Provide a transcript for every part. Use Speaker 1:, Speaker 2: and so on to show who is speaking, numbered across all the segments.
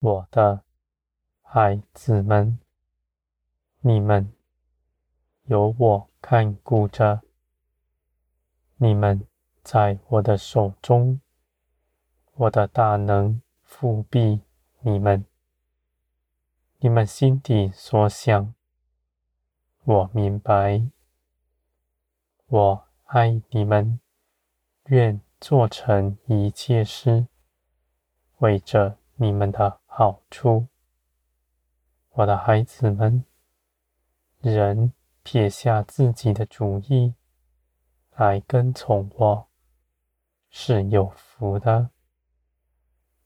Speaker 1: 我的孩子们，你们有我看顾着，你们在我的手中，我的大能覆庇你们。你们心底所想，我明白。我爱你们，愿做成一切事，为着你们的好处。我的孩子们，人撇下自己的主意来跟从我，是有福的。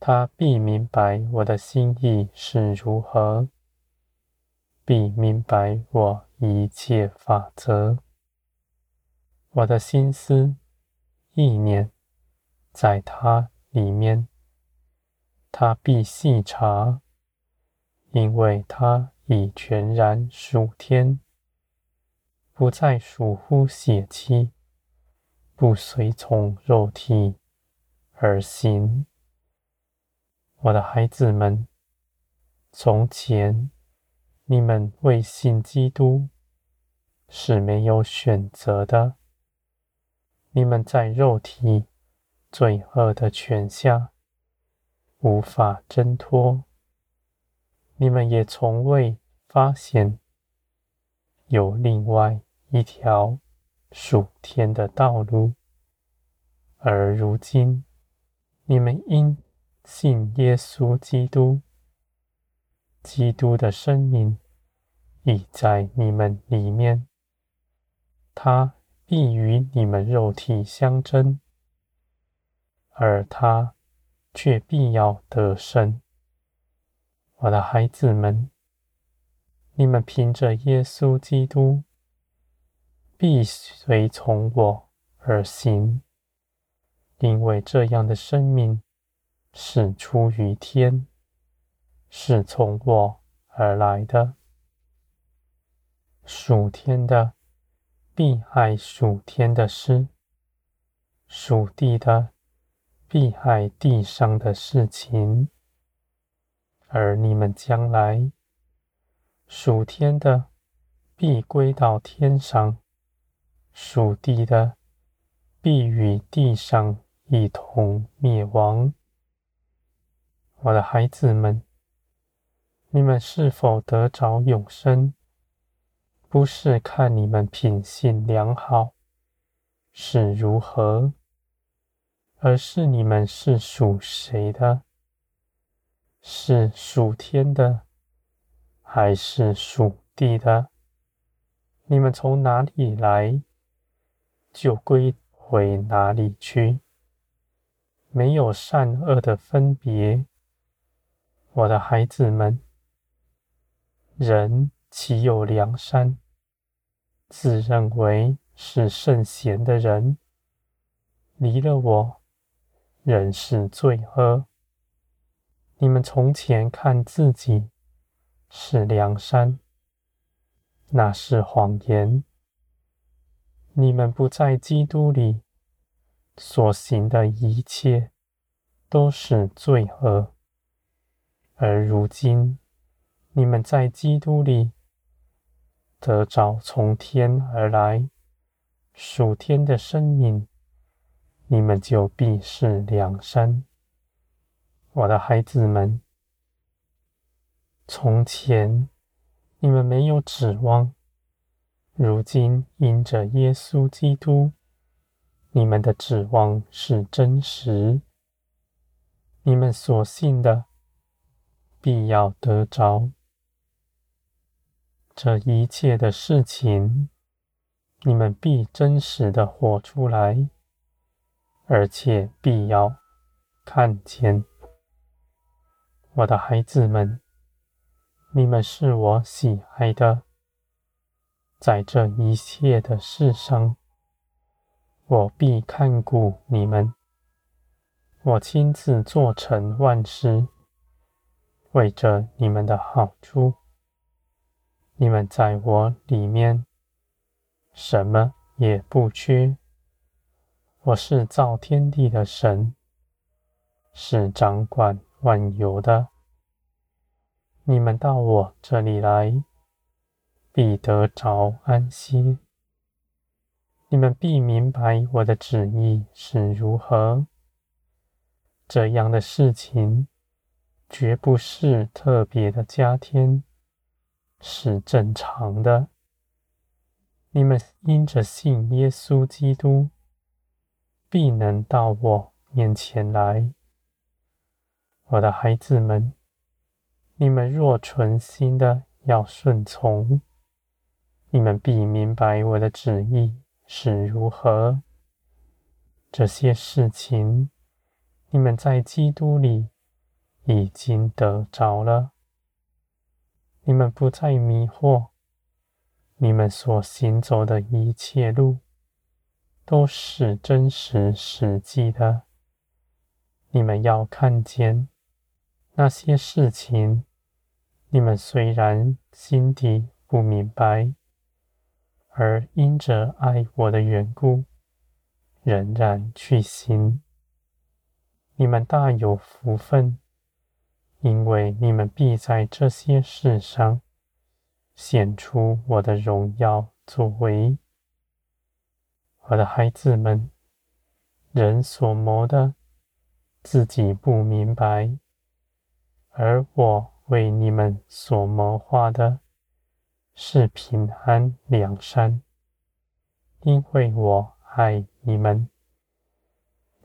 Speaker 1: 他必明白我的心意是如何，必明白我一切法则。我的心思意念在他里面，他必细查，因为他已全然属天，不再属乎血气，不随从肉体而行。我的孩子们，从前你们未信基督，是没有选择的。你们在肉体罪恶的权下，无法挣脱。你们也从未发现有另外一条属天的道路，而如今你们因信耶稣基督，基督的生命已在你们里面，他必与你们肉体相争，而他却必要得胜。我的孩子们，你们凭着耶稣基督，必随从我而行，因为这样的生命。是出于天，是从我而来的。属天的必爱属天的诗，属地的必害地上的事情。而你们将来，属天的必归到天上，属地的必与地上一同灭亡。我的孩子们，你们是否得着永生？不是看你们品性良好是如何，而是你们是属谁的？是属天的，还是属地的？你们从哪里来，就归回哪里去，没有善恶的分别。我的孩子们，人岂有良善？自认为是圣贤的人，离了我，人是罪恶。你们从前看自己是良善，那是谎言。你们不在基督里，所行的一切都是罪恶。而如今，你们在基督里得着从天而来属天的生命，你们就必是良善。我的孩子们，从前你们没有指望，如今因着耶稣基督，你们的指望是真实。你们所信的。必要得着这一切的事情，你们必真实的活出来，而且必要看见。我的孩子们，你们是我喜爱的，在这一切的事上，我必看顾你们，我亲自做成万事。为着你们的好处，你们在我里面什么也不缺。我是造天地的神，是掌管万有的。你们到我这里来，必得着安息。你们必明白我的旨意是如何。这样的事情绝不是特别的加添，是正常的。你们因着信耶稣基督，必能到我面前来。我的孩子们，你们若存心的要顺从，你们必明白我的旨意是如何。这些事情，你们在基督里已经得着了。你们不再迷惑，你们所行走的一切路，都是真实实际的。你们要看见。那些事情，你们虽然心底不明白，而因着爱我的缘故，仍然去行。你们大有福分，因为你们必在这些事上显出我的荣耀作为。我的孩子们，人所谋的，自己不明白。而我为你们所谋划的是平安良善，因为我爱你们，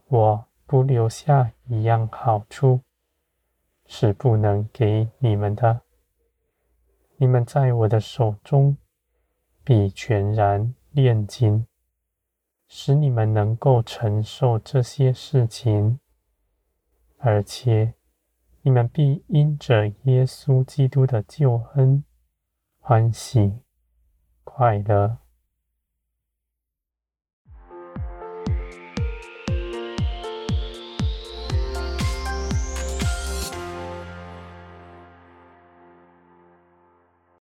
Speaker 1: 我不留下一样好处是不能给你们的。你们在我的手中必全然炼金，使你们能够承受这些事情，而且。你们必因着耶稣基督的救恩欢喜快乐。